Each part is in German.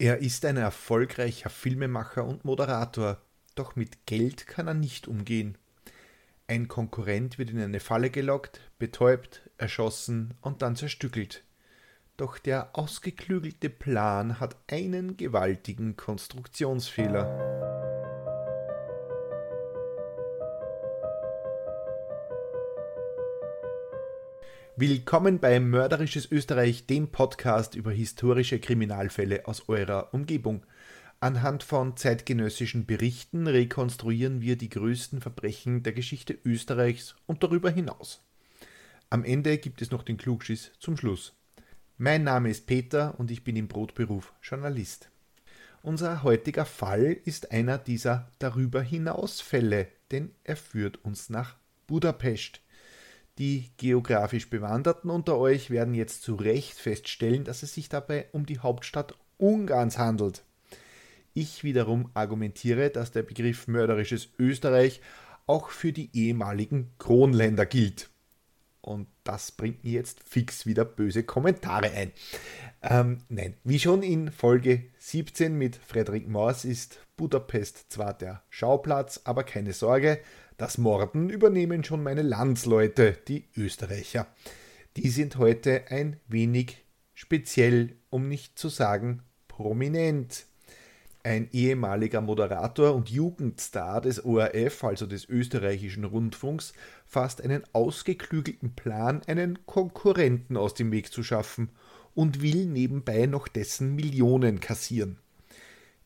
Er ist ein erfolgreicher Filmemacher und Moderator, doch mit Geld kann er nicht umgehen. Ein Konkurrent wird in eine Falle gelockt, betäubt, erschossen und dann zerstückelt. Doch der ausgeklügelte Plan hat einen gewaltigen Konstruktionsfehler. Willkommen bei Mörderisches Österreich, dem Podcast über historische Kriminalfälle aus eurer Umgebung. Anhand von zeitgenössischen Berichten rekonstruieren wir die größten Verbrechen der Geschichte Österreichs und darüber hinaus. Am Ende gibt es noch den Klugschiss zum Schluss. Mein Name ist Peter und ich bin im Brotberuf Journalist. Unser heutiger Fall ist einer dieser darüber hinaus Fälle, denn er führt uns nach Budapest. Die geografisch Bewanderten unter euch werden jetzt zu Recht feststellen, dass es sich dabei um die Hauptstadt Ungarns handelt. Ich wiederum argumentiere, dass der Begriff mörderisches Österreich auch für die ehemaligen Kronländer gilt. Und das bringt mir jetzt fix wieder böse Kommentare ein. Ähm, nein, wie schon in Folge 17 mit Frederik Mors ist Budapest zwar der Schauplatz, aber keine Sorge, das Morden übernehmen schon meine Landsleute, die Österreicher. Die sind heute ein wenig speziell, um nicht zu sagen prominent. Ein ehemaliger Moderator und Jugendstar des ORF, also des österreichischen Rundfunks, fasst einen ausgeklügelten Plan, einen Konkurrenten aus dem Weg zu schaffen und will nebenbei noch dessen Millionen kassieren.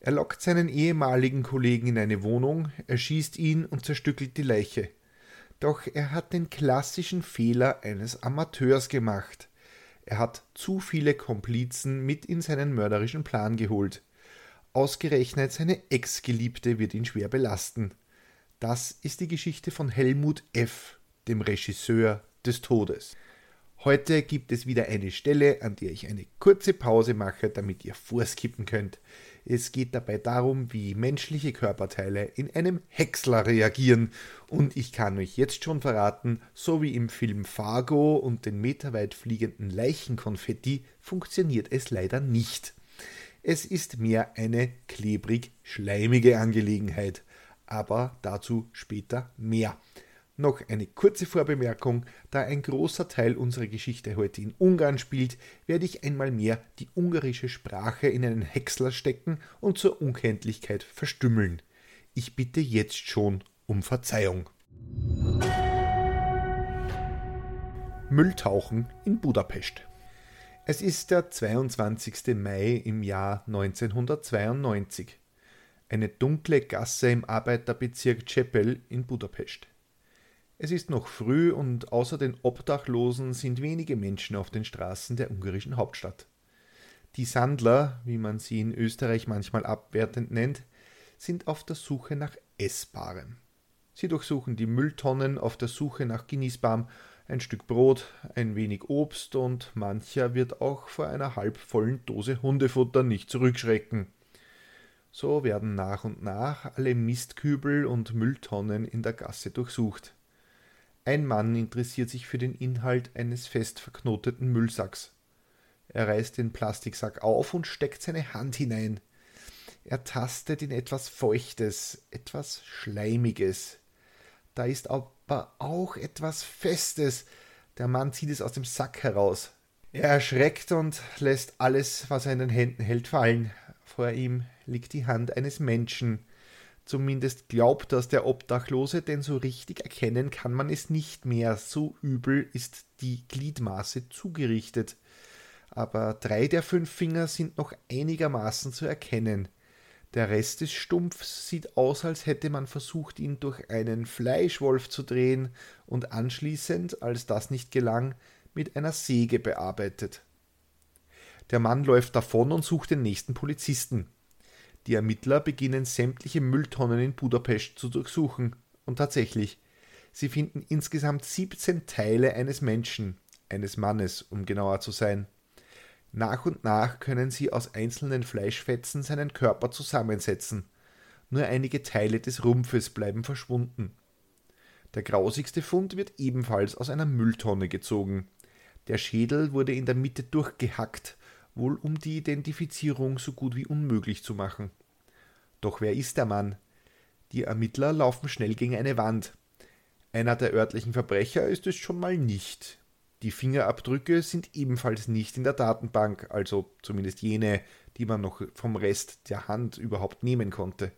Er lockt seinen ehemaligen Kollegen in eine Wohnung, erschießt ihn und zerstückelt die Leiche. Doch er hat den klassischen Fehler eines Amateurs gemacht. Er hat zu viele Komplizen mit in seinen mörderischen Plan geholt. Ausgerechnet seine Ex-Geliebte wird ihn schwer belasten. Das ist die Geschichte von Helmut F., dem Regisseur des Todes. Heute gibt es wieder eine Stelle, an der ich eine kurze Pause mache, damit ihr vorskippen könnt. Es geht dabei darum, wie menschliche Körperteile in einem Häcksler reagieren. Und ich kann euch jetzt schon verraten, so wie im Film Fargo und den meterweit fliegenden Leichenkonfetti funktioniert es leider nicht. Es ist mehr eine klebrig-schleimige Angelegenheit. Aber dazu später mehr. Noch eine kurze Vorbemerkung, da ein großer Teil unserer Geschichte heute in Ungarn spielt, werde ich einmal mehr die ungarische Sprache in einen Häcksler stecken und zur Unkenntlichkeit verstümmeln. Ich bitte jetzt schon um Verzeihung. Mülltauchen in Budapest. Es ist der 22. Mai im Jahr 1992. Eine dunkle Gasse im Arbeiterbezirk Czepel in Budapest. Es ist noch früh und außer den Obdachlosen sind wenige Menschen auf den Straßen der ungarischen Hauptstadt. Die Sandler, wie man sie in Österreich manchmal abwertend nennt, sind auf der Suche nach Essbarem. Sie durchsuchen die Mülltonnen auf der Suche nach genießbarem, ein Stück Brot, ein wenig Obst und mancher wird auch vor einer halbvollen Dose Hundefutter nicht zurückschrecken. So werden nach und nach alle Mistkübel und Mülltonnen in der Gasse durchsucht. Ein Mann interessiert sich für den Inhalt eines fest verknoteten Müllsacks. Er reißt den Plastiksack auf und steckt seine Hand hinein. Er tastet in etwas Feuchtes, etwas Schleimiges. Da ist aber auch etwas Festes. Der Mann zieht es aus dem Sack heraus. Er erschreckt und lässt alles, was er in den Händen hält, fallen. Vor ihm liegt die Hand eines Menschen. Zumindest glaubt das der Obdachlose, denn so richtig erkennen kann man es nicht mehr. So übel ist die Gliedmaße zugerichtet. Aber drei der fünf Finger sind noch einigermaßen zu erkennen. Der Rest des Stumpfs sieht aus, als hätte man versucht, ihn durch einen Fleischwolf zu drehen und anschließend, als das nicht gelang, mit einer Säge bearbeitet. Der Mann läuft davon und sucht den nächsten Polizisten. Die Ermittler beginnen sämtliche Mülltonnen in Budapest zu durchsuchen. Und tatsächlich, sie finden insgesamt 17 Teile eines Menschen, eines Mannes, um genauer zu sein. Nach und nach können sie aus einzelnen Fleischfetzen seinen Körper zusammensetzen. Nur einige Teile des Rumpfes bleiben verschwunden. Der grausigste Fund wird ebenfalls aus einer Mülltonne gezogen. Der Schädel wurde in der Mitte durchgehackt wohl um die Identifizierung so gut wie unmöglich zu machen. Doch wer ist der Mann? Die Ermittler laufen schnell gegen eine Wand. Einer der örtlichen Verbrecher ist es schon mal nicht. Die Fingerabdrücke sind ebenfalls nicht in der Datenbank, also zumindest jene, die man noch vom Rest der Hand überhaupt nehmen konnte.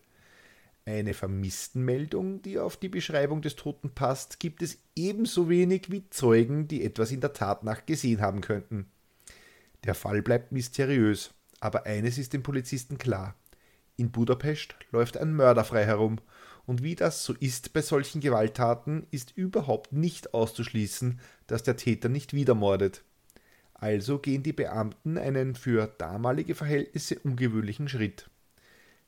Eine Vermisstenmeldung, die auf die Beschreibung des Toten passt, gibt es ebenso wenig wie Zeugen, die etwas in der Tatnacht gesehen haben könnten. Der Fall bleibt mysteriös, aber eines ist dem Polizisten klar. In Budapest läuft ein Mörder frei herum, und wie das so ist bei solchen Gewalttaten, ist überhaupt nicht auszuschließen, dass der Täter nicht wieder mordet. Also gehen die Beamten einen für damalige Verhältnisse ungewöhnlichen Schritt.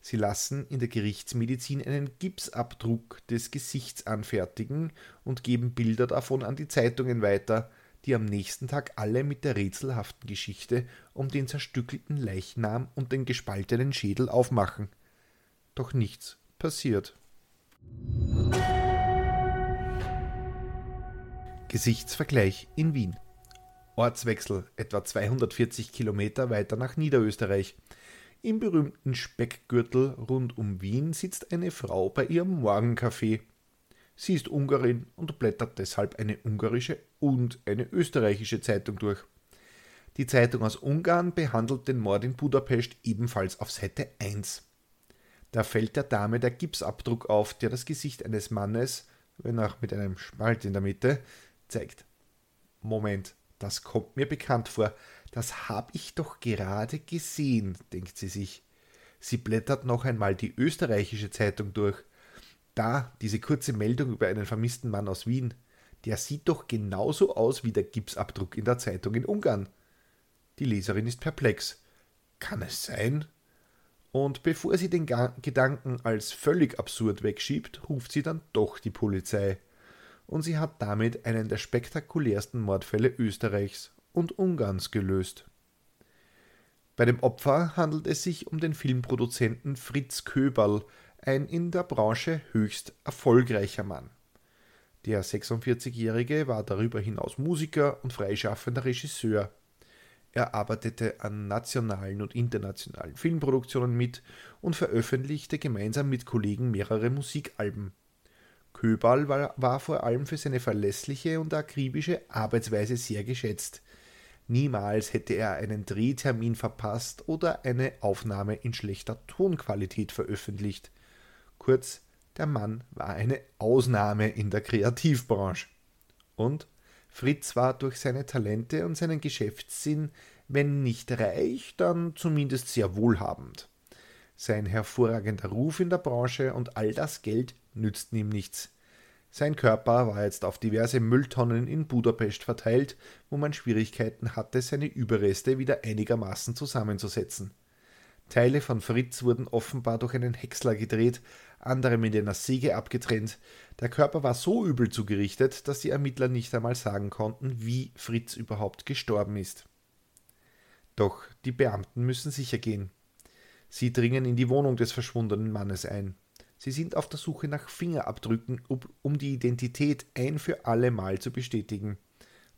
Sie lassen in der Gerichtsmedizin einen Gipsabdruck des Gesichts anfertigen und geben Bilder davon an die Zeitungen weiter, die am nächsten Tag alle mit der rätselhaften Geschichte um den zerstückelten Leichnam und den gespaltenen Schädel aufmachen. Doch nichts passiert. Gesichtsvergleich in Wien. Ortswechsel etwa 240 Kilometer weiter nach Niederösterreich. Im berühmten Speckgürtel rund um Wien sitzt eine Frau bei ihrem Morgenkaffee. Sie ist Ungarin und blättert deshalb eine ungarische und eine österreichische Zeitung durch. Die Zeitung aus Ungarn behandelt den Mord in Budapest ebenfalls auf Seite 1. Da fällt der Dame der Gipsabdruck auf, der das Gesicht eines Mannes, wenn auch mit einem Spalt in der Mitte, zeigt. Moment, das kommt mir bekannt vor. Das habe ich doch gerade gesehen, denkt sie sich. Sie blättert noch einmal die österreichische Zeitung durch. Da, diese kurze Meldung über einen vermissten Mann aus Wien. Der sieht doch genauso aus wie der Gipsabdruck in der Zeitung in Ungarn. Die Leserin ist perplex. Kann es sein? Und bevor sie den Gedanken als völlig absurd wegschiebt, ruft sie dann doch die Polizei. Und sie hat damit einen der spektakulärsten Mordfälle Österreichs und Ungarns gelöst. Bei dem Opfer handelt es sich um den Filmproduzenten Fritz Köberl, ein in der Branche höchst erfolgreicher Mann. Der 46-Jährige war darüber hinaus Musiker und freischaffender Regisseur. Er arbeitete an nationalen und internationalen Filmproduktionen mit und veröffentlichte gemeinsam mit Kollegen mehrere Musikalben. Köbal war, war vor allem für seine verlässliche und akribische Arbeitsweise sehr geschätzt. Niemals hätte er einen Drehtermin verpasst oder eine Aufnahme in schlechter Tonqualität veröffentlicht. Kurz, der Mann war eine Ausnahme in der Kreativbranche. Und Fritz war durch seine Talente und seinen Geschäftssinn, wenn nicht reich, dann zumindest sehr wohlhabend. Sein hervorragender Ruf in der Branche und all das Geld nützten ihm nichts. Sein Körper war jetzt auf diverse Mülltonnen in Budapest verteilt, wo man Schwierigkeiten hatte, seine Überreste wieder einigermaßen zusammenzusetzen. Teile von Fritz wurden offenbar durch einen Häcksler gedreht, andere mit einer Säge abgetrennt. Der Körper war so übel zugerichtet, dass die Ermittler nicht einmal sagen konnten, wie Fritz überhaupt gestorben ist. Doch die Beamten müssen sicher gehen. Sie dringen in die Wohnung des verschwundenen Mannes ein. Sie sind auf der Suche nach Fingerabdrücken, um die Identität ein für alle Mal zu bestätigen.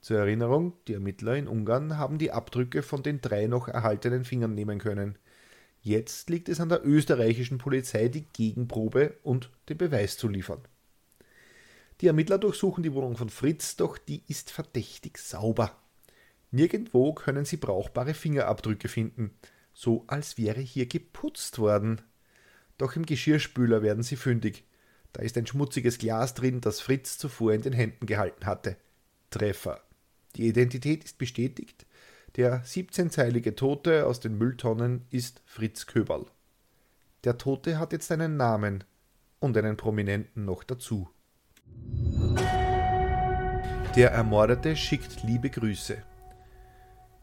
Zur Erinnerung, die Ermittler in Ungarn haben die Abdrücke von den drei noch erhaltenen Fingern nehmen können. Jetzt liegt es an der österreichischen Polizei, die Gegenprobe und den Beweis zu liefern. Die Ermittler durchsuchen die Wohnung von Fritz, doch die ist verdächtig sauber. Nirgendwo können sie brauchbare Fingerabdrücke finden, so als wäre hier geputzt worden. Doch im Geschirrspüler werden sie fündig. Da ist ein schmutziges Glas drin, das Fritz zuvor in den Händen gehalten hatte. Treffer. Die Identität ist bestätigt, der 17-zeilige Tote aus den Mülltonnen ist Fritz Köberl. Der Tote hat jetzt einen Namen und einen Prominenten noch dazu. Der Ermordete schickt liebe Grüße.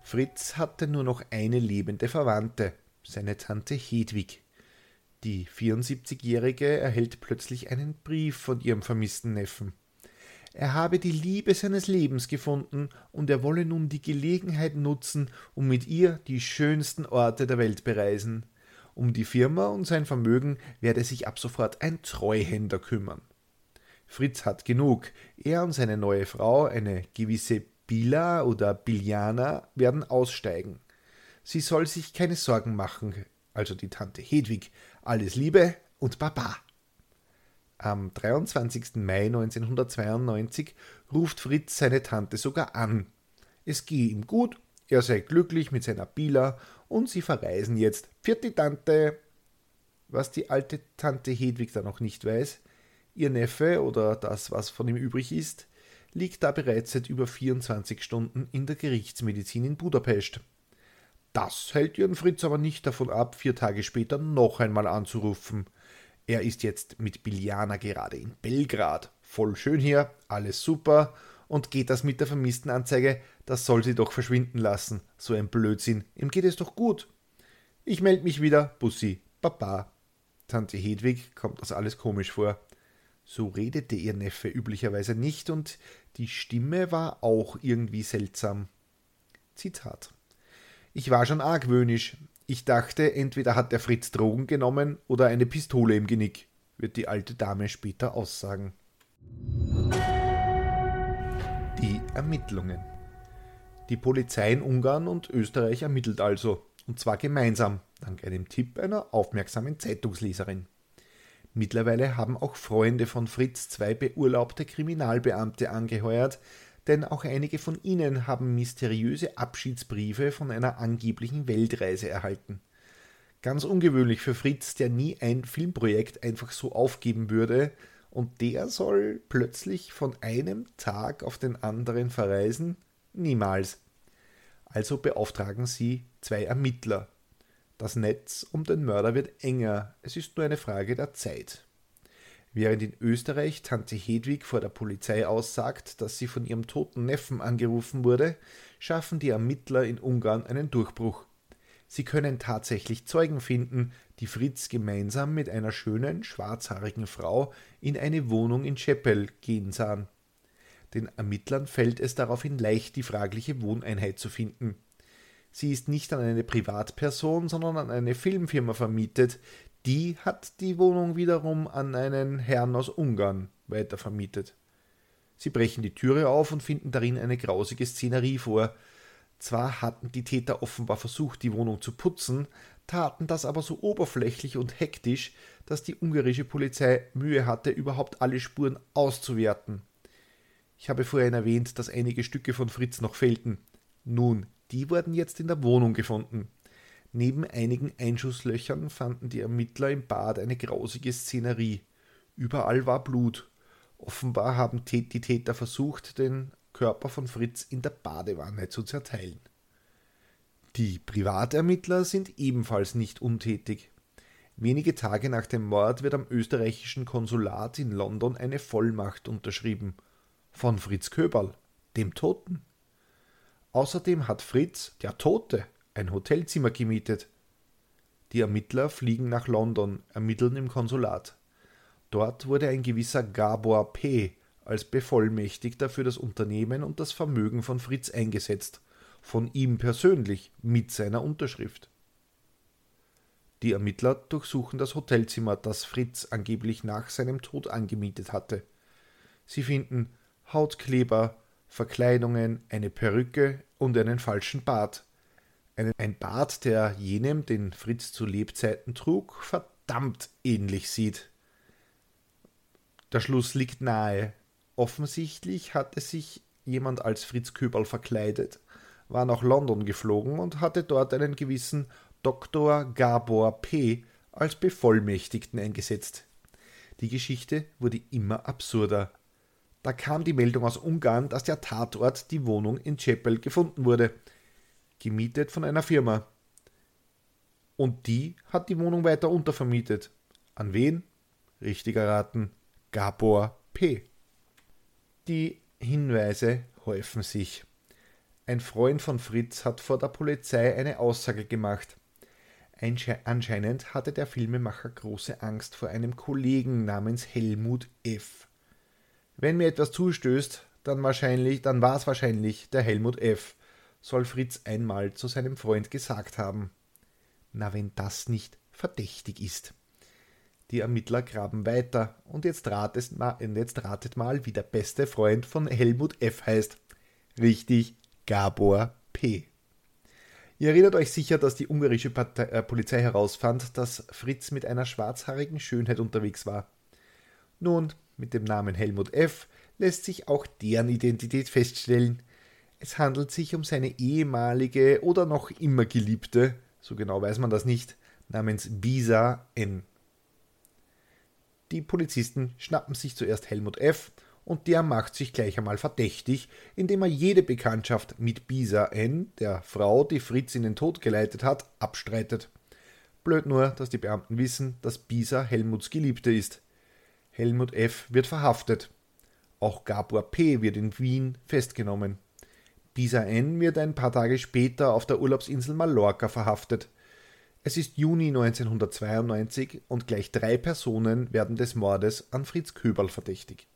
Fritz hatte nur noch eine lebende Verwandte, seine Tante Hedwig. Die 74-Jährige erhält plötzlich einen Brief von ihrem vermissten Neffen. Er habe die Liebe seines Lebens gefunden und er wolle nun die Gelegenheit nutzen, um mit ihr die schönsten Orte der Welt bereisen. Um die Firma und sein Vermögen werde sich ab sofort ein Treuhänder kümmern. Fritz hat genug. Er und seine neue Frau, eine gewisse Bila oder Biljana, werden aussteigen. Sie soll sich keine Sorgen machen, also die Tante Hedwig. Alles Liebe und Baba. Am 23. Mai 1992 ruft Fritz seine Tante sogar an. Es gehe ihm gut, er sei glücklich mit seiner Bila und sie verreisen jetzt. Vierte Tante! Was die alte Tante Hedwig da noch nicht weiß, ihr Neffe oder das, was von ihm übrig ist, liegt da bereits seit über 24 Stunden in der Gerichtsmedizin in Budapest. Das hält ihren Fritz aber nicht davon ab, vier Tage später noch einmal anzurufen. Er ist jetzt mit Biljana gerade in Belgrad. Voll schön hier, alles super. Und geht das mit der vermissten Anzeige, das soll sie doch verschwinden lassen. So ein Blödsinn. Ihm geht es doch gut. Ich melde mich wieder, Bussi, Papa. Tante Hedwig kommt das alles komisch vor. So redete ihr Neffe üblicherweise nicht und die Stimme war auch irgendwie seltsam. Zitat. Ich war schon argwöhnisch. Ich dachte, entweder hat der Fritz Drogen genommen oder eine Pistole im Genick, wird die alte Dame später aussagen. Die Ermittlungen. Die Polizei in Ungarn und Österreich ermittelt also, und zwar gemeinsam, dank einem Tipp einer aufmerksamen Zeitungsleserin. Mittlerweile haben auch Freunde von Fritz zwei beurlaubte Kriminalbeamte angeheuert, denn auch einige von ihnen haben mysteriöse Abschiedsbriefe von einer angeblichen Weltreise erhalten. Ganz ungewöhnlich für Fritz, der nie ein Filmprojekt einfach so aufgeben würde, und der soll plötzlich von einem Tag auf den anderen verreisen? Niemals. Also beauftragen sie zwei Ermittler, das Netz um den Mörder wird enger, es ist nur eine Frage der Zeit. Während in Österreich Tante Hedwig vor der Polizei aussagt, dass sie von ihrem toten Neffen angerufen wurde, schaffen die Ermittler in Ungarn einen Durchbruch. Sie können tatsächlich Zeugen finden, die Fritz gemeinsam mit einer schönen, schwarzhaarigen Frau in eine Wohnung in Chapel gehen sahen. Den Ermittlern fällt es daraufhin leicht, die fragliche Wohneinheit zu finden. Sie ist nicht an eine Privatperson, sondern an eine Filmfirma vermietet. Die hat die Wohnung wiederum an einen Herrn aus Ungarn weitervermietet. Sie brechen die Türe auf und finden darin eine grausige Szenerie vor. Zwar hatten die Täter offenbar versucht, die Wohnung zu putzen, taten das aber so oberflächlich und hektisch, dass die ungarische Polizei Mühe hatte, überhaupt alle Spuren auszuwerten. Ich habe vorhin erwähnt, dass einige Stücke von Fritz noch fehlten. Nun, die wurden jetzt in der Wohnung gefunden. Neben einigen Einschusslöchern fanden die Ermittler im Bad eine grausige Szenerie. Überall war Blut. Offenbar haben die Täter versucht, den Körper von Fritz in der Badewanne zu zerteilen. Die Privatermittler sind ebenfalls nicht untätig. Wenige Tage nach dem Mord wird am österreichischen Konsulat in London eine Vollmacht unterschrieben. Von Fritz Köberl, dem Toten. Außerdem hat Fritz, der Tote, ein Hotelzimmer gemietet. Die Ermittler fliegen nach London, ermitteln im Konsulat. Dort wurde ein gewisser Gabor P. als Bevollmächtigter für das Unternehmen und das Vermögen von Fritz eingesetzt, von ihm persönlich mit seiner Unterschrift. Die Ermittler durchsuchen das Hotelzimmer, das Fritz angeblich nach seinem Tod angemietet hatte. Sie finden Hautkleber, Verkleidungen, eine Perücke und einen falschen Bart. Ein Bart, der jenem, den Fritz zu Lebzeiten trug, verdammt ähnlich sieht. Der Schluss liegt nahe. Offensichtlich hatte sich jemand als Fritz Köberl verkleidet, war nach London geflogen und hatte dort einen gewissen Dr. Gabor P. als Bevollmächtigten eingesetzt. Die Geschichte wurde immer absurder. Da kam die Meldung aus Ungarn, dass der Tatort die Wohnung in Chapel gefunden wurde, gemietet von einer Firma. Und die hat die Wohnung weiter untervermietet. An wen? Richtig erraten. Gabor P. Die Hinweise häufen sich. Ein Freund von Fritz hat vor der Polizei eine Aussage gemacht. Anscheinend hatte der Filmemacher große Angst vor einem Kollegen namens Helmut F. Wenn mir etwas zustößt, dann wahrscheinlich, dann war es wahrscheinlich der Helmut F., soll Fritz einmal zu seinem Freund gesagt haben. Na, wenn das nicht verdächtig ist. Die Ermittler graben weiter und jetzt, ratet mal, jetzt ratet mal, wie der beste Freund von Helmut F. heißt. Richtig, Gabor P. Ihr erinnert euch sicher, dass die ungarische Partei, äh, Polizei herausfand, dass Fritz mit einer schwarzhaarigen Schönheit unterwegs war. Nun, mit dem Namen Helmut F. lässt sich auch deren Identität feststellen. Es handelt sich um seine ehemalige oder noch immer Geliebte, so genau weiß man das nicht, namens Bisa N. Die Polizisten schnappen sich zuerst Helmut F. und der macht sich gleich einmal verdächtig, indem er jede Bekanntschaft mit Bisa N., der Frau, die Fritz in den Tod geleitet hat, abstreitet. Blöd nur, dass die Beamten wissen, dass Bisa Helmuts Geliebte ist. Helmut F. wird verhaftet. Auch Gabor P. wird in Wien festgenommen. Bisa N. wird ein paar Tage später auf der Urlaubsinsel Mallorca verhaftet. Es ist Juni 1992 und gleich drei Personen werden des Mordes an Fritz Köberl verdächtig.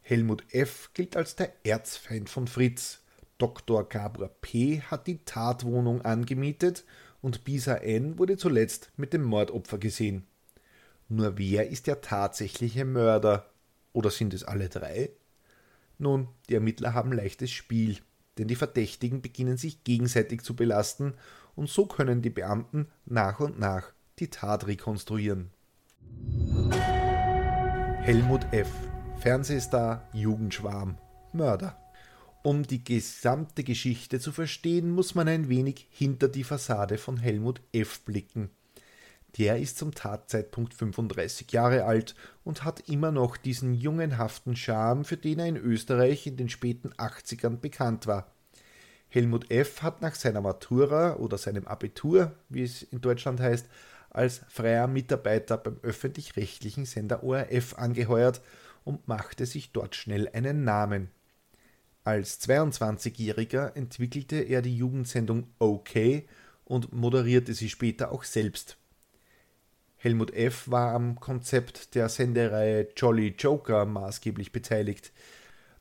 Helmut F. gilt als der Erzfeind von Fritz. Dr. Gabor P. hat die Tatwohnung angemietet und Bisa N. wurde zuletzt mit dem Mordopfer gesehen. Nur wer ist der tatsächliche Mörder? Oder sind es alle drei? Nun, die Ermittler haben leichtes Spiel, denn die Verdächtigen beginnen sich gegenseitig zu belasten und so können die Beamten nach und nach die Tat rekonstruieren. Helmut F. Fernsehstar, Jugendschwarm, Mörder. Um die gesamte Geschichte zu verstehen, muss man ein wenig hinter die Fassade von Helmut F. blicken. Der ist zum Tatzeitpunkt 35 Jahre alt und hat immer noch diesen jungenhaften Charme, für den er in Österreich in den späten 80ern bekannt war. Helmut F. hat nach seiner Matura oder seinem Abitur, wie es in Deutschland heißt, als freier Mitarbeiter beim öffentlich-rechtlichen Sender ORF angeheuert und machte sich dort schnell einen Namen. Als 22-Jähriger entwickelte er die Jugendsendung OK und moderierte sie später auch selbst. Helmut F. war am Konzept der Sendereihe Jolly Joker maßgeblich beteiligt.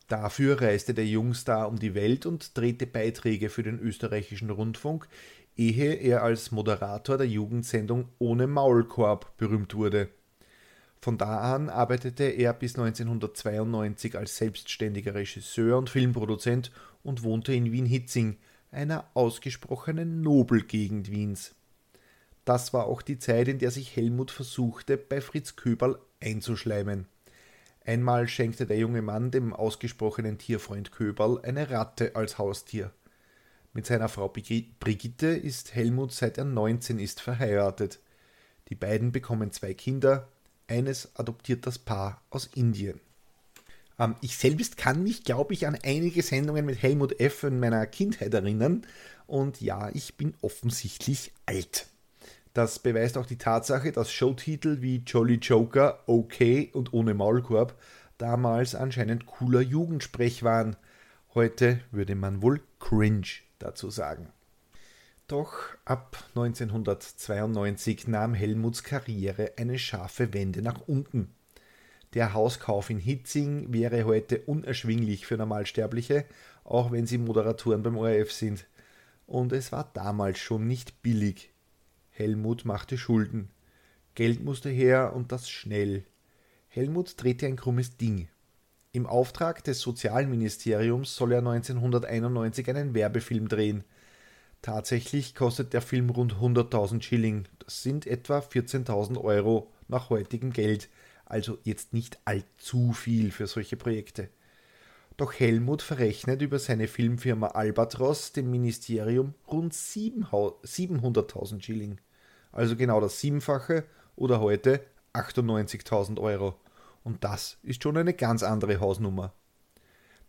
Dafür reiste der Jungstar um die Welt und drehte Beiträge für den österreichischen Rundfunk, ehe er als Moderator der Jugendsendung Ohne Maulkorb berühmt wurde. Von da an arbeitete er bis 1992 als selbstständiger Regisseur und Filmproduzent und wohnte in Wien-Hitzing, einer ausgesprochenen Nobelgegend Wiens. Das war auch die Zeit, in der sich Helmut versuchte, bei Fritz Köberl einzuschleimen. Einmal schenkte der junge Mann dem ausgesprochenen Tierfreund Köberl eine Ratte als Haustier. Mit seiner Frau Brigitte ist Helmut seit er 19 ist verheiratet. Die beiden bekommen zwei Kinder, eines adoptiert das Paar aus Indien. Ähm, ich selbst kann mich, glaube ich, an einige Sendungen mit Helmut F. in meiner Kindheit erinnern. Und ja, ich bin offensichtlich alt. Das beweist auch die Tatsache, dass Showtitel wie Jolly Joker, OK und Ohne Maulkorb damals anscheinend cooler Jugendsprech waren. Heute würde man wohl cringe dazu sagen. Doch ab 1992 nahm Helmuts Karriere eine scharfe Wende nach unten. Der Hauskauf in Hitzing wäre heute unerschwinglich für Normalsterbliche, auch wenn sie Moderatoren beim ORF sind. Und es war damals schon nicht billig, Helmut machte Schulden. Geld musste her und das schnell. Helmut drehte ein krummes Ding. Im Auftrag des Sozialministeriums soll er 1991 einen Werbefilm drehen. Tatsächlich kostet der Film rund 100.000 Schilling. Das sind etwa 14.000 Euro nach heutigem Geld. Also jetzt nicht allzu viel für solche Projekte. Doch Helmut verrechnet über seine Filmfirma Albatros dem Ministerium rund 700.000 Schilling also genau das Siebenfache oder heute 98.000 Euro. Und das ist schon eine ganz andere Hausnummer.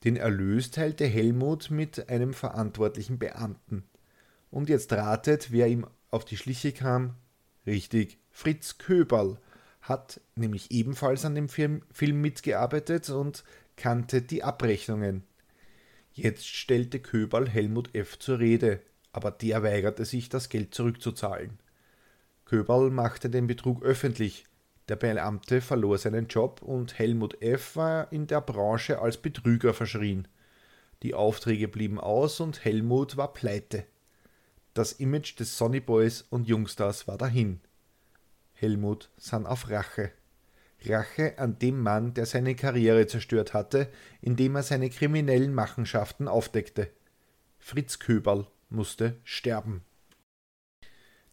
Den Erlös teilte Helmut mit einem verantwortlichen Beamten. Und jetzt ratet, wer ihm auf die Schliche kam. Richtig, Fritz Köberl hat nämlich ebenfalls an dem Film, Film mitgearbeitet und kannte die Abrechnungen. Jetzt stellte Köberl Helmut F. zur Rede, aber der weigerte sich, das Geld zurückzuzahlen. Köberl machte den Betrug öffentlich. Der Beamte verlor seinen Job und Helmut F. war in der Branche als Betrüger verschrien. Die Aufträge blieben aus und Helmut war pleite. Das Image des Sonny Boys und Jungstars war dahin. Helmut sann auf Rache. Rache an dem Mann, der seine Karriere zerstört hatte, indem er seine kriminellen Machenschaften aufdeckte. Fritz Köberl musste sterben.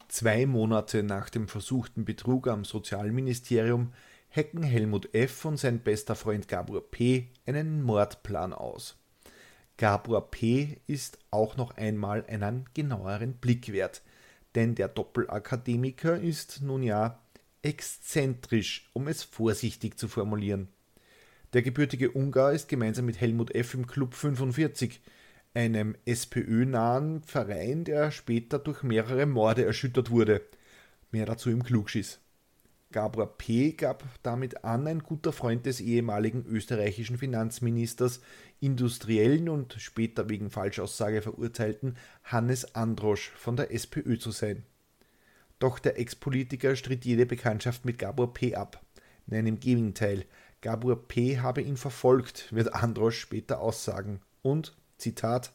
Zwei Monate nach dem versuchten Betrug am Sozialministerium hacken Helmut F. und sein bester Freund Gabor P. einen Mordplan aus. Gabor P. ist auch noch einmal einen genaueren Blick wert, denn der Doppelakademiker ist nun ja exzentrisch, um es vorsichtig zu formulieren. Der gebürtige Ungar ist gemeinsam mit Helmut F. im Club 45, einem SPÖ-nahen Verein, der später durch mehrere Morde erschüttert wurde. Mehr dazu im Klugschiss. Gabor P. gab damit an, ein guter Freund des ehemaligen österreichischen Finanzministers, Industriellen und später wegen Falschaussage verurteilten Hannes Androsch von der SPÖ zu sein. Doch der Ex-Politiker stritt jede Bekanntschaft mit Gabor P. ab. Nein, im Gegenteil, Gabor P. habe ihn verfolgt, wird Androsch später aussagen. Und, Zitat,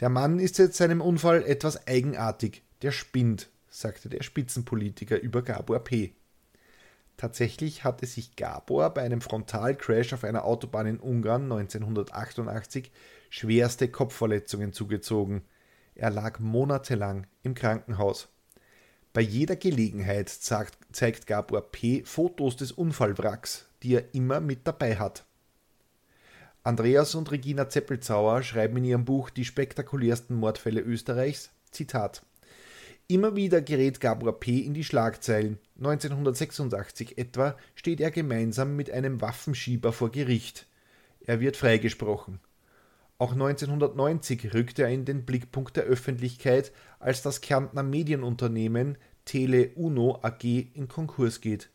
der Mann ist seit seinem Unfall etwas eigenartig, der spinnt, sagte der Spitzenpolitiker über Gabor P. Tatsächlich hatte sich Gabor bei einem Frontalcrash auf einer Autobahn in Ungarn 1988 schwerste Kopfverletzungen zugezogen. Er lag monatelang im Krankenhaus. Bei jeder Gelegenheit zeigt Gabor P. Fotos des Unfallwracks, die er immer mit dabei hat. Andreas und Regina Zeppelzauer schreiben in ihrem Buch Die spektakulärsten Mordfälle Österreichs, Zitat. Immer wieder gerät Gabor P. in die Schlagzeilen. 1986 etwa steht er gemeinsam mit einem Waffenschieber vor Gericht. Er wird freigesprochen. Auch 1990 rückte er in den Blickpunkt der Öffentlichkeit, als das Kärntner Medienunternehmen Tele Uno AG in Konkurs geht.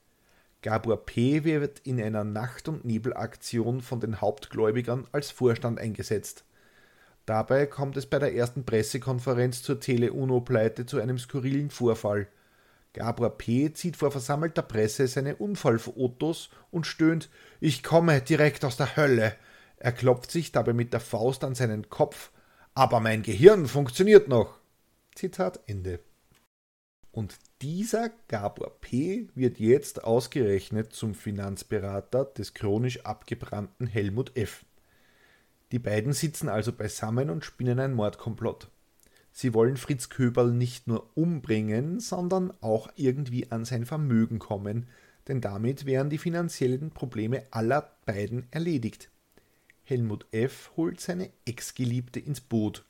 Gabor P. wird in einer Nacht- und Nebelaktion von den Hauptgläubigern als Vorstand eingesetzt. Dabei kommt es bei der ersten Pressekonferenz zur Tele-Uno-Pleite zu einem skurrilen Vorfall. Gabor P. zieht vor versammelter Presse seine Unfallfotos und stöhnt: Ich komme direkt aus der Hölle. Er klopft sich dabei mit der Faust an seinen Kopf. Aber mein Gehirn funktioniert noch. Zitat Ende. Und dieser Gabor P. wird jetzt ausgerechnet zum Finanzberater des chronisch abgebrannten Helmut F. Die beiden sitzen also beisammen und spinnen ein Mordkomplott. Sie wollen Fritz Köberl nicht nur umbringen, sondern auch irgendwie an sein Vermögen kommen, denn damit wären die finanziellen Probleme aller beiden erledigt. Helmut F. holt seine Ex-Geliebte ins Boot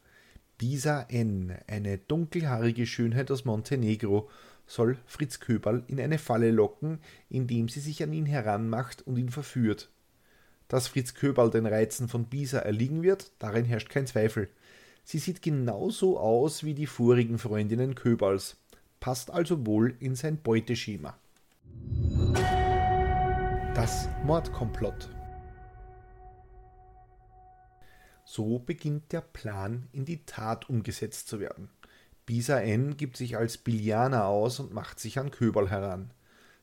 Bisa N., eine dunkelhaarige Schönheit aus Montenegro, soll Fritz Köberl in eine Falle locken, indem sie sich an ihn heranmacht und ihn verführt. Dass Fritz Köberl den Reizen von Bisa erliegen wird, darin herrscht kein Zweifel. Sie sieht genauso aus wie die vorigen Freundinnen Köberls, passt also wohl in sein Beuteschema. Das Mordkomplott So beginnt der Plan in die Tat umgesetzt zu werden. Bisa N gibt sich als Bilianer aus und macht sich an Köberl heran.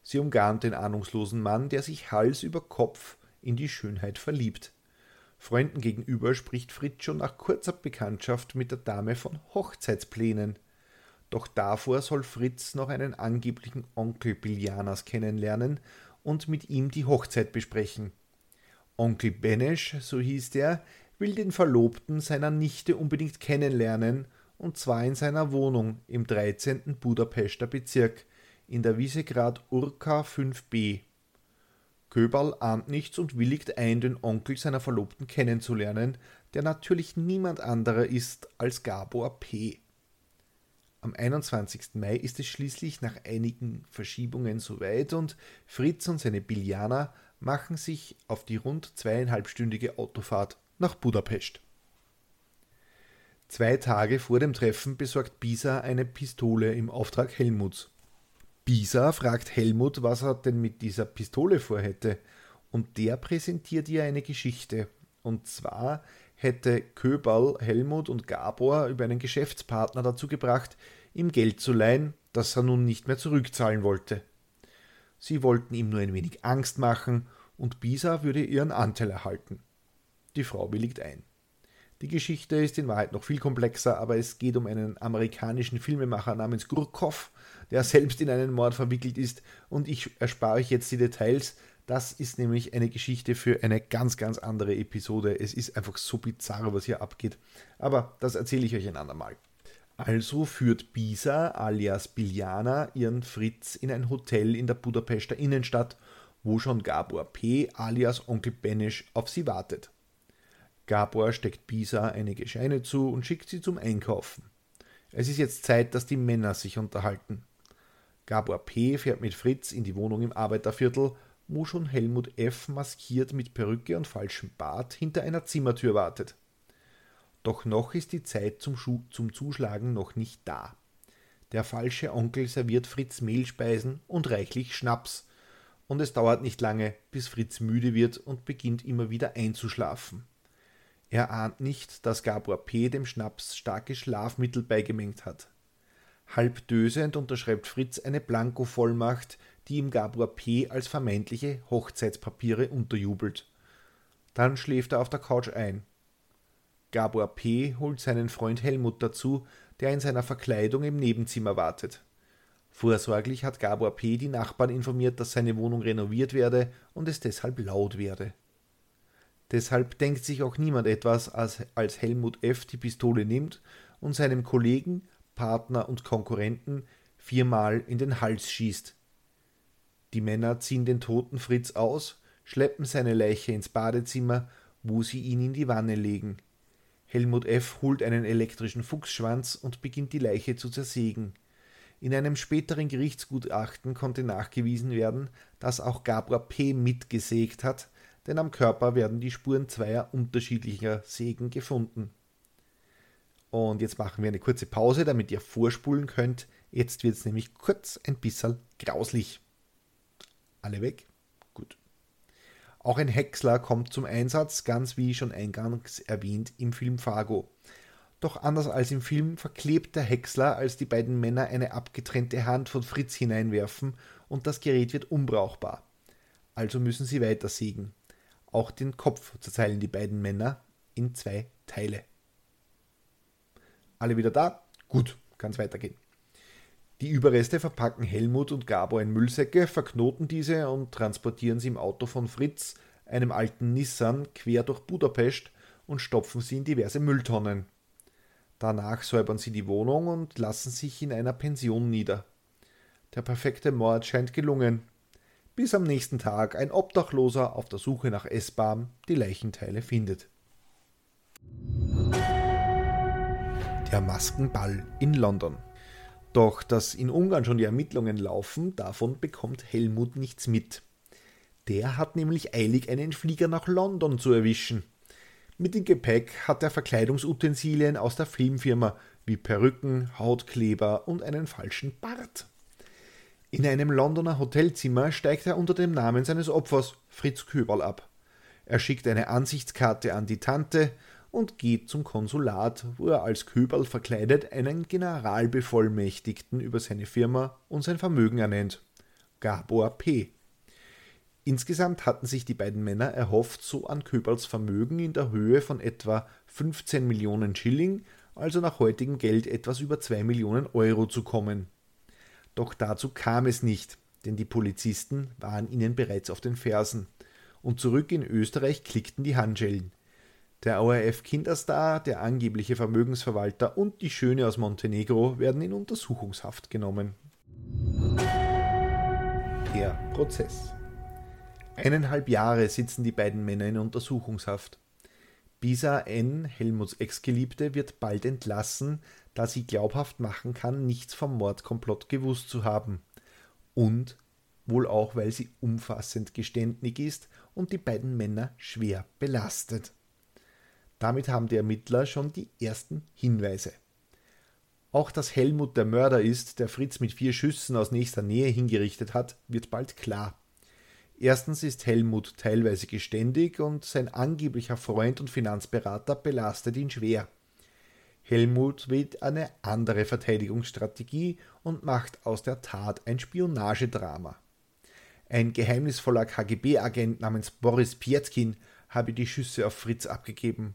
Sie umgarnt den ahnungslosen Mann, der sich Hals über Kopf in die Schönheit verliebt. Freunden gegenüber spricht Fritz schon nach kurzer Bekanntschaft mit der Dame von Hochzeitsplänen. Doch davor soll Fritz noch einen angeblichen Onkel Bilianas kennenlernen und mit ihm die Hochzeit besprechen. Onkel Benesch, so hieß der, will den Verlobten seiner Nichte unbedingt kennenlernen, und zwar in seiner Wohnung im 13. Budapester Bezirk in der Wiesegrad Urka 5b. Köberl ahnt nichts und willigt ein, den Onkel seiner Verlobten kennenzulernen, der natürlich niemand anderer ist als Gabor P. Am 21. Mai ist es schließlich nach einigen Verschiebungen soweit und Fritz und seine Bilianer machen sich auf die rund zweieinhalbstündige Autofahrt nach Budapest. Zwei Tage vor dem Treffen besorgt Bisa eine Pistole im Auftrag Helmuts. Bisa fragt Helmut, was er denn mit dieser Pistole vorhätte, und der präsentiert ihr eine Geschichte. Und zwar hätte Köberl Helmut und Gabor über einen Geschäftspartner dazu gebracht, ihm Geld zu leihen, das er nun nicht mehr zurückzahlen wollte. Sie wollten ihm nur ein wenig Angst machen, und Bisa würde ihren Anteil erhalten. Die Frau willigt ein. Die Geschichte ist in Wahrheit noch viel komplexer, aber es geht um einen amerikanischen Filmemacher namens Gurkov, der selbst in einen Mord verwickelt ist und ich erspare euch jetzt die Details. Das ist nämlich eine Geschichte für eine ganz, ganz andere Episode. Es ist einfach so bizarr, was hier abgeht. Aber das erzähle ich euch ein andermal. Also führt Bisa alias Biljana ihren Fritz in ein Hotel in der Budapester Innenstadt, wo schon Gabor P. alias Onkel Benesch auf sie wartet. Gabor steckt Bisa einige Scheine zu und schickt sie zum Einkaufen. Es ist jetzt Zeit, dass die Männer sich unterhalten. Gabor P. fährt mit Fritz in die Wohnung im Arbeiterviertel, wo schon Helmut F. maskiert mit Perücke und falschem Bart hinter einer Zimmertür wartet. Doch noch ist die Zeit zum, Schuh zum Zuschlagen noch nicht da. Der falsche Onkel serviert Fritz Mehlspeisen und reichlich Schnaps, und es dauert nicht lange, bis Fritz müde wird und beginnt immer wieder einzuschlafen. Er ahnt nicht, dass Gabor P. dem Schnaps starke Schlafmittel beigemengt hat. Halb dösend unterschreibt Fritz eine Blankovollmacht, die ihm Gabor P. als vermeintliche Hochzeitspapiere unterjubelt. Dann schläft er auf der Couch ein. Gabor P. holt seinen Freund Helmut dazu, der in seiner Verkleidung im Nebenzimmer wartet. Vorsorglich hat Gabor P. die Nachbarn informiert, dass seine Wohnung renoviert werde und es deshalb laut werde. Deshalb denkt sich auch niemand etwas, als, als Helmut F. die Pistole nimmt und seinem Kollegen, Partner und Konkurrenten viermal in den Hals schießt. Die Männer ziehen den toten Fritz aus, schleppen seine Leiche ins Badezimmer, wo sie ihn in die Wanne legen. Helmut F. holt einen elektrischen Fuchsschwanz und beginnt die Leiche zu zersägen. In einem späteren Gerichtsgutachten konnte nachgewiesen werden, dass auch Gabor P. mitgesägt hat, denn am Körper werden die Spuren zweier unterschiedlicher Sägen gefunden. Und jetzt machen wir eine kurze Pause, damit ihr vorspulen könnt. Jetzt wird es nämlich kurz ein bisschen grauslich. Alle weg? Gut. Auch ein Häcksler kommt zum Einsatz, ganz wie schon eingangs erwähnt im Film Fargo. Doch anders als im Film verklebt der Häcksler, als die beiden Männer eine abgetrennte Hand von Fritz hineinwerfen und das Gerät wird unbrauchbar. Also müssen sie weiter sägen. Auch den Kopf zerteilen die beiden Männer in zwei Teile. Alle wieder da? Gut, kann es weitergehen. Die Überreste verpacken Helmut und Gabor in Müllsäcke, verknoten diese und transportieren sie im Auto von Fritz, einem alten Nissan, quer durch Budapest und stopfen sie in diverse Mülltonnen. Danach säubern sie die Wohnung und lassen sich in einer Pension nieder. Der perfekte Mord scheint gelungen. Bis am nächsten Tag ein Obdachloser auf der Suche nach S-Bahn die Leichenteile findet. Der Maskenball in London. Doch dass in Ungarn schon die Ermittlungen laufen, davon bekommt Helmut nichts mit. Der hat nämlich eilig einen Flieger nach London zu erwischen. Mit dem Gepäck hat er Verkleidungsutensilien aus der Filmfirma wie Perücken, Hautkleber und einen falschen Bart. In einem Londoner Hotelzimmer steigt er unter dem Namen seines Opfers Fritz Köberl ab. Er schickt eine Ansichtskarte an die Tante und geht zum Konsulat, wo er als Köberl verkleidet einen Generalbevollmächtigten über seine Firma und sein Vermögen ernennt. Gabor P. Insgesamt hatten sich die beiden Männer erhofft, so an Köberls Vermögen in der Höhe von etwa 15 Millionen Schilling, also nach heutigem Geld etwas über 2 Millionen Euro zu kommen. Doch dazu kam es nicht, denn die Polizisten waren ihnen bereits auf den Fersen. Und zurück in Österreich klickten die Handschellen. Der ORF-Kinderstar, der angebliche Vermögensverwalter und die Schöne aus Montenegro werden in Untersuchungshaft genommen. Der Prozess. Eineinhalb Jahre sitzen die beiden Männer in Untersuchungshaft. Bisa N., Helmuts Ex-Geliebte, wird bald entlassen, da sie glaubhaft machen kann, nichts vom Mordkomplott gewusst zu haben. Und wohl auch, weil sie umfassend geständig ist und die beiden Männer schwer belastet. Damit haben die Ermittler schon die ersten Hinweise. Auch dass Helmut der Mörder ist, der Fritz mit vier Schüssen aus nächster Nähe hingerichtet hat, wird bald klar. Erstens ist Helmut teilweise geständig und sein angeblicher Freund und Finanzberater belastet ihn schwer. Helmut wählt eine andere Verteidigungsstrategie und macht aus der Tat ein Spionagedrama. Ein geheimnisvoller KGB-Agent namens Boris Pietkin habe die Schüsse auf Fritz abgegeben.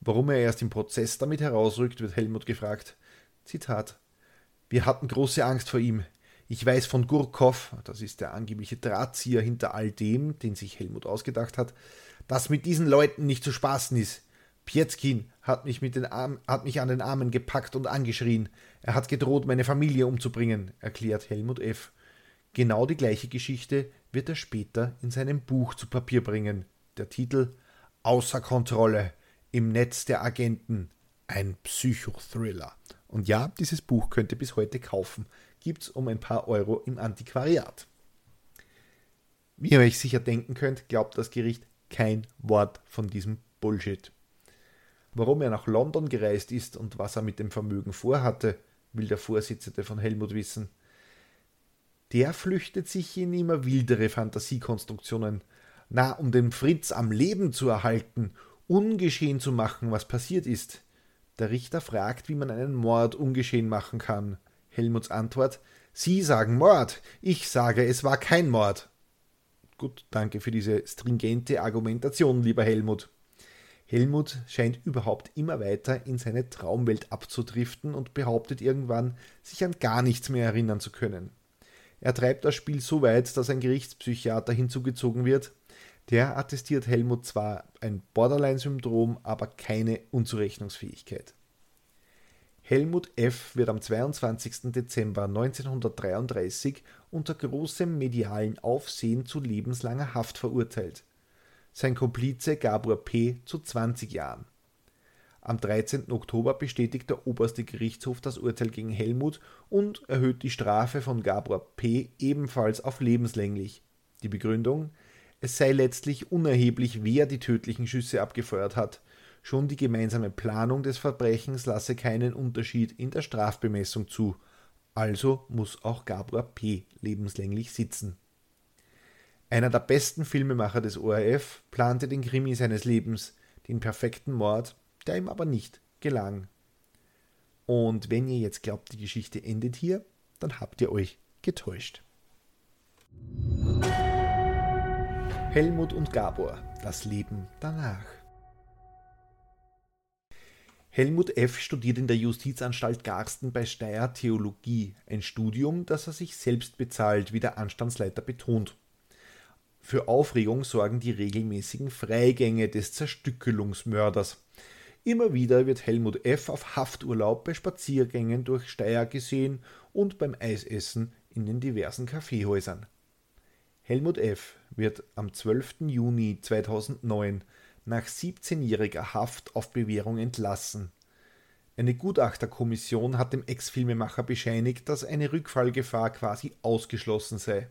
Warum er erst im Prozess damit herausrückt, wird Helmut gefragt. Zitat: Wir hatten große Angst vor ihm. Ich weiß von Gurkow, das ist der angebliche Drahtzieher hinter all dem, den sich Helmut ausgedacht hat, dass mit diesen Leuten nicht zu spaßen ist. Pietzkin hat mich, mit den Arm, hat mich an den Armen gepackt und angeschrien. Er hat gedroht, meine Familie umzubringen, erklärt Helmut F. Genau die gleiche Geschichte wird er später in seinem Buch zu Papier bringen. Der Titel Außer Kontrolle im Netz der Agenten. Ein Psychothriller. Und ja, dieses Buch könnt ihr bis heute kaufen. Gibt's um ein paar Euro im Antiquariat. Wie ihr euch sicher denken könnt, glaubt das Gericht kein Wort von diesem Bullshit. Warum er nach London gereist ist und was er mit dem Vermögen vorhatte, will der Vorsitzende von Helmut wissen. Der flüchtet sich in immer wildere Fantasiekonstruktionen. Na, um den Fritz am Leben zu erhalten, ungeschehen zu machen, was passiert ist. Der Richter fragt, wie man einen Mord ungeschehen machen kann. Helmuts Antwort: Sie sagen Mord, ich sage, es war kein Mord. Gut, danke für diese stringente Argumentation, lieber Helmut. Helmut scheint überhaupt immer weiter in seine Traumwelt abzudriften und behauptet irgendwann, sich an gar nichts mehr erinnern zu können. Er treibt das Spiel so weit, dass ein Gerichtspsychiater hinzugezogen wird. Der attestiert Helmut zwar ein Borderline-Syndrom, aber keine Unzurechnungsfähigkeit. Helmut F. wird am 22. Dezember 1933 unter großem medialen Aufsehen zu lebenslanger Haft verurteilt sein Komplize Gabor P. zu 20 Jahren. Am 13. Oktober bestätigt der oberste Gerichtshof das Urteil gegen Helmut und erhöht die Strafe von Gabor P. ebenfalls auf lebenslänglich. Die Begründung? Es sei letztlich unerheblich, wer die tödlichen Schüsse abgefeuert hat. Schon die gemeinsame Planung des Verbrechens lasse keinen Unterschied in der Strafbemessung zu. Also muss auch Gabor P. lebenslänglich sitzen. Einer der besten Filmemacher des ORF plante den Krimi seines Lebens, den perfekten Mord, der ihm aber nicht gelang. Und wenn ihr jetzt glaubt, die Geschichte endet hier, dann habt ihr euch getäuscht. Helmut und Gabor, das Leben danach. Helmut F. studiert in der Justizanstalt Garsten bei Steyr Theologie, ein Studium, das er sich selbst bezahlt, wie der Anstandsleiter betont. Für Aufregung sorgen die regelmäßigen Freigänge des Zerstückelungsmörders. Immer wieder wird Helmut F. auf Hafturlaub bei Spaziergängen durch Steyr gesehen und beim Eisessen in den diversen Kaffeehäusern. Helmut F. wird am 12. Juni 2009 nach 17-jähriger Haft auf Bewährung entlassen. Eine Gutachterkommission hat dem Ex-Filmemacher bescheinigt, dass eine Rückfallgefahr quasi ausgeschlossen sei.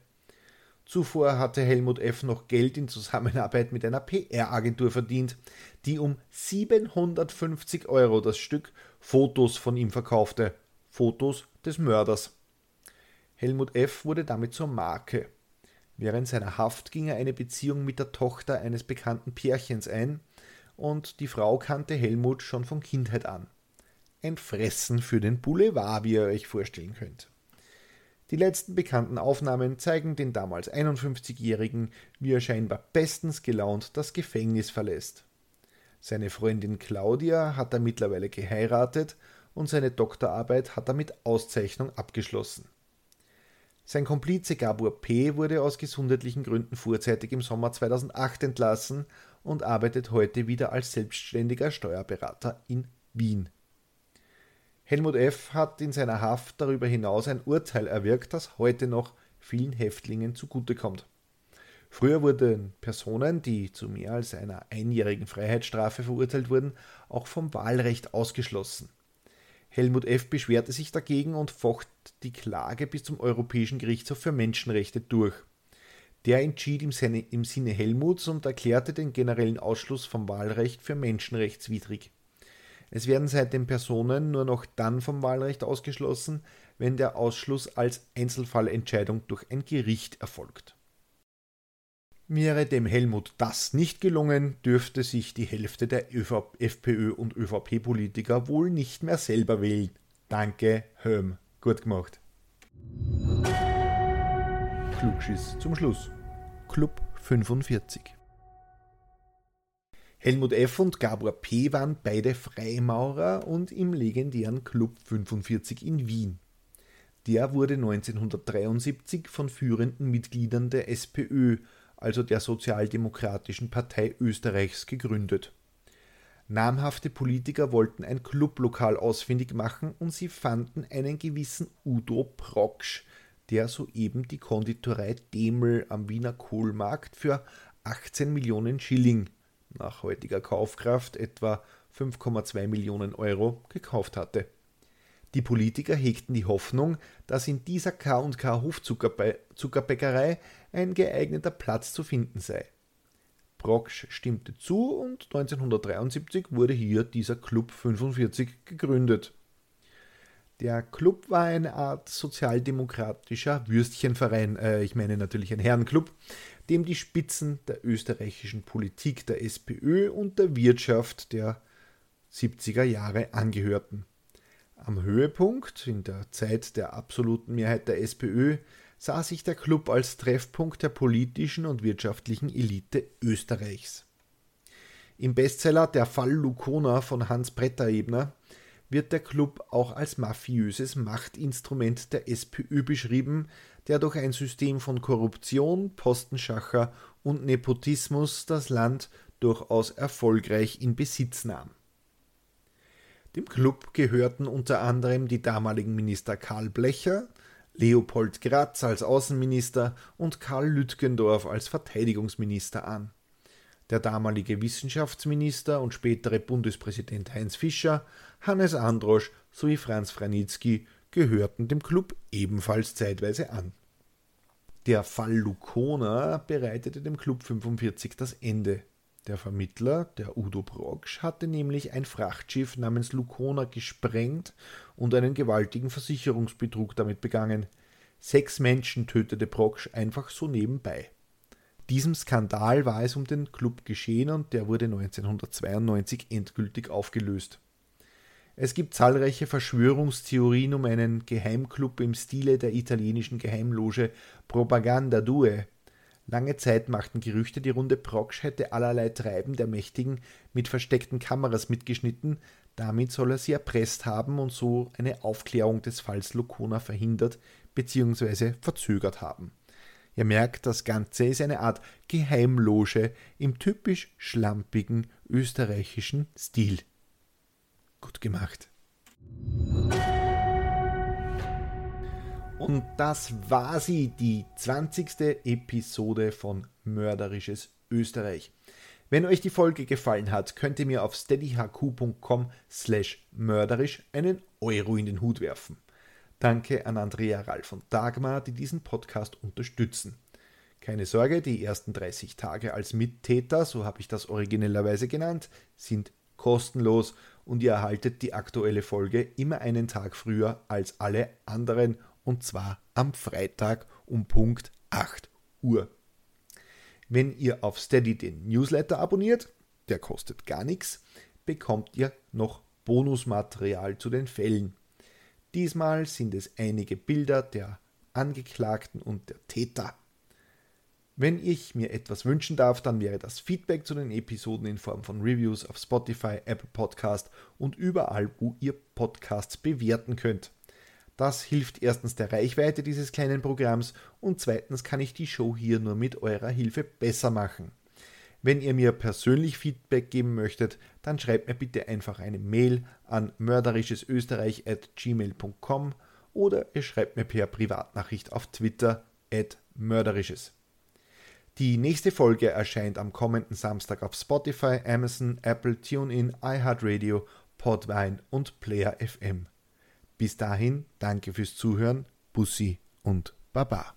Zuvor hatte Helmut F. noch Geld in Zusammenarbeit mit einer PR-Agentur verdient, die um 750 Euro das Stück Fotos von ihm verkaufte. Fotos des Mörders. Helmut F. wurde damit zur Marke. Während seiner Haft ging er eine Beziehung mit der Tochter eines bekannten Pärchens ein, und die Frau kannte Helmut schon von Kindheit an. Ein Fressen für den Boulevard, wie ihr euch vorstellen könnt. Die letzten bekannten Aufnahmen zeigen den damals 51-Jährigen, wie er scheinbar bestens gelaunt das Gefängnis verlässt. Seine Freundin Claudia hat er mittlerweile geheiratet und seine Doktorarbeit hat er mit Auszeichnung abgeschlossen. Sein Komplize Gabor P. wurde aus gesundheitlichen Gründen vorzeitig im Sommer 2008 entlassen und arbeitet heute wieder als selbstständiger Steuerberater in Wien. Helmut F. hat in seiner Haft darüber hinaus ein Urteil erwirkt, das heute noch vielen Häftlingen zugutekommt. Früher wurden Personen, die zu mehr als einer einjährigen Freiheitsstrafe verurteilt wurden, auch vom Wahlrecht ausgeschlossen. Helmut F. beschwerte sich dagegen und focht die Klage bis zum Europäischen Gerichtshof für Menschenrechte durch. Der entschied im Sinne Helmuts und erklärte den generellen Ausschluss vom Wahlrecht für menschenrechtswidrig. Es werden seitdem Personen nur noch dann vom Wahlrecht ausgeschlossen, wenn der Ausschluss als Einzelfallentscheidung durch ein Gericht erfolgt. Wäre dem Helmut das nicht gelungen, dürfte sich die Hälfte der FPÖ und ÖVP-Politiker wohl nicht mehr selber wählen. Danke, Höm. Gut gemacht. Klugschiss zum Schluss. Club 45 Helmut F. und Gabor P. waren beide Freimaurer und im legendären Club 45 in Wien. Der wurde 1973 von führenden Mitgliedern der SPÖ, also der Sozialdemokratischen Partei Österreichs, gegründet. Namhafte Politiker wollten ein Clublokal ausfindig machen und sie fanden einen gewissen Udo Proksch, der soeben die Konditorei Demel am Wiener Kohlmarkt für 18 Millionen Schilling, nach heutiger Kaufkraft etwa 5,2 Millionen Euro, gekauft hatte. Die Politiker hegten die Hoffnung, dass in dieser K&K Hofzuckerbäckerei ein geeigneter Platz zu finden sei. Proksch stimmte zu und 1973 wurde hier dieser Club 45 gegründet. Der Club war eine Art sozialdemokratischer Würstchenverein, äh, ich meine natürlich ein Herrenclub, dem die Spitzen der österreichischen Politik, der SPÖ und der Wirtschaft der 70er Jahre angehörten. Am Höhepunkt, in der Zeit der absoluten Mehrheit der SPÖ, sah sich der Club als Treffpunkt der politischen und wirtschaftlichen Elite Österreichs. Im Bestseller Der Fall Lukona von Hans Bretterebner wird der Club auch als mafiöses Machtinstrument der SPÖ beschrieben, der durch ein System von Korruption, Postenschacher und Nepotismus das Land durchaus erfolgreich in Besitz nahm. Dem Club gehörten unter anderem die damaligen Minister Karl Blecher, Leopold Gratz als Außenminister und Karl Lütgendorf als Verteidigungsminister an. Der damalige Wissenschaftsminister und spätere Bundespräsident Heinz Fischer, Hannes Androsch sowie Franz Franitzky gehörten dem Club ebenfalls zeitweise an. Der Fall Lukona bereitete dem Club 45 das Ende. Der Vermittler, der Udo Proksch, hatte nämlich ein Frachtschiff namens Lukona gesprengt und einen gewaltigen Versicherungsbetrug damit begangen. Sechs Menschen tötete Proksch einfach so nebenbei. Diesem Skandal war es um den Club geschehen und der wurde 1992 endgültig aufgelöst. Es gibt zahlreiche Verschwörungstheorien um einen Geheimclub im Stile der italienischen Geheimloge Propaganda Due, Lange Zeit machten Gerüchte die Runde, Proksch hätte allerlei Treiben der Mächtigen mit versteckten Kameras mitgeschnitten, damit soll er sie erpresst haben und so eine Aufklärung des Falls Lukona verhindert bzw. verzögert haben. Ihr merkt, das Ganze ist eine Art Geheimloge im typisch schlampigen österreichischen Stil. Gut gemacht. Und das war sie, die 20. Episode von Mörderisches Österreich. Wenn euch die Folge gefallen hat, könnt ihr mir auf steadyhq.com slash mörderisch einen Euro in den Hut werfen. Danke an Andrea Ralf und Dagmar, die diesen Podcast unterstützen. Keine Sorge, die ersten 30 Tage als Mittäter, so habe ich das originellerweise genannt, sind kostenlos und ihr erhaltet die aktuelle Folge immer einen Tag früher als alle anderen und zwar am Freitag um Punkt 8 Uhr. Wenn ihr auf Steady den Newsletter abonniert, der kostet gar nichts, bekommt ihr noch Bonusmaterial zu den Fällen. Diesmal sind es einige Bilder der Angeklagten und der Täter. Wenn ich mir etwas wünschen darf, dann wäre das Feedback zu den Episoden in Form von Reviews auf Spotify, Apple Podcast und überall, wo ihr Podcasts bewerten könnt. Das hilft erstens der Reichweite dieses kleinen Programms und zweitens kann ich die Show hier nur mit eurer Hilfe besser machen. Wenn ihr mir persönlich Feedback geben möchtet, dann schreibt mir bitte einfach eine Mail an mörderischesösterreich.gmail.com oder ihr schreibt mir per Privatnachricht auf Twitter at mörderisches. Die nächste Folge erscheint am kommenden Samstag auf Spotify, Amazon, Apple, TuneIn, iHeartRadio, Podvine und Player FM. Bis dahin, danke fürs Zuhören, Bussi und Baba.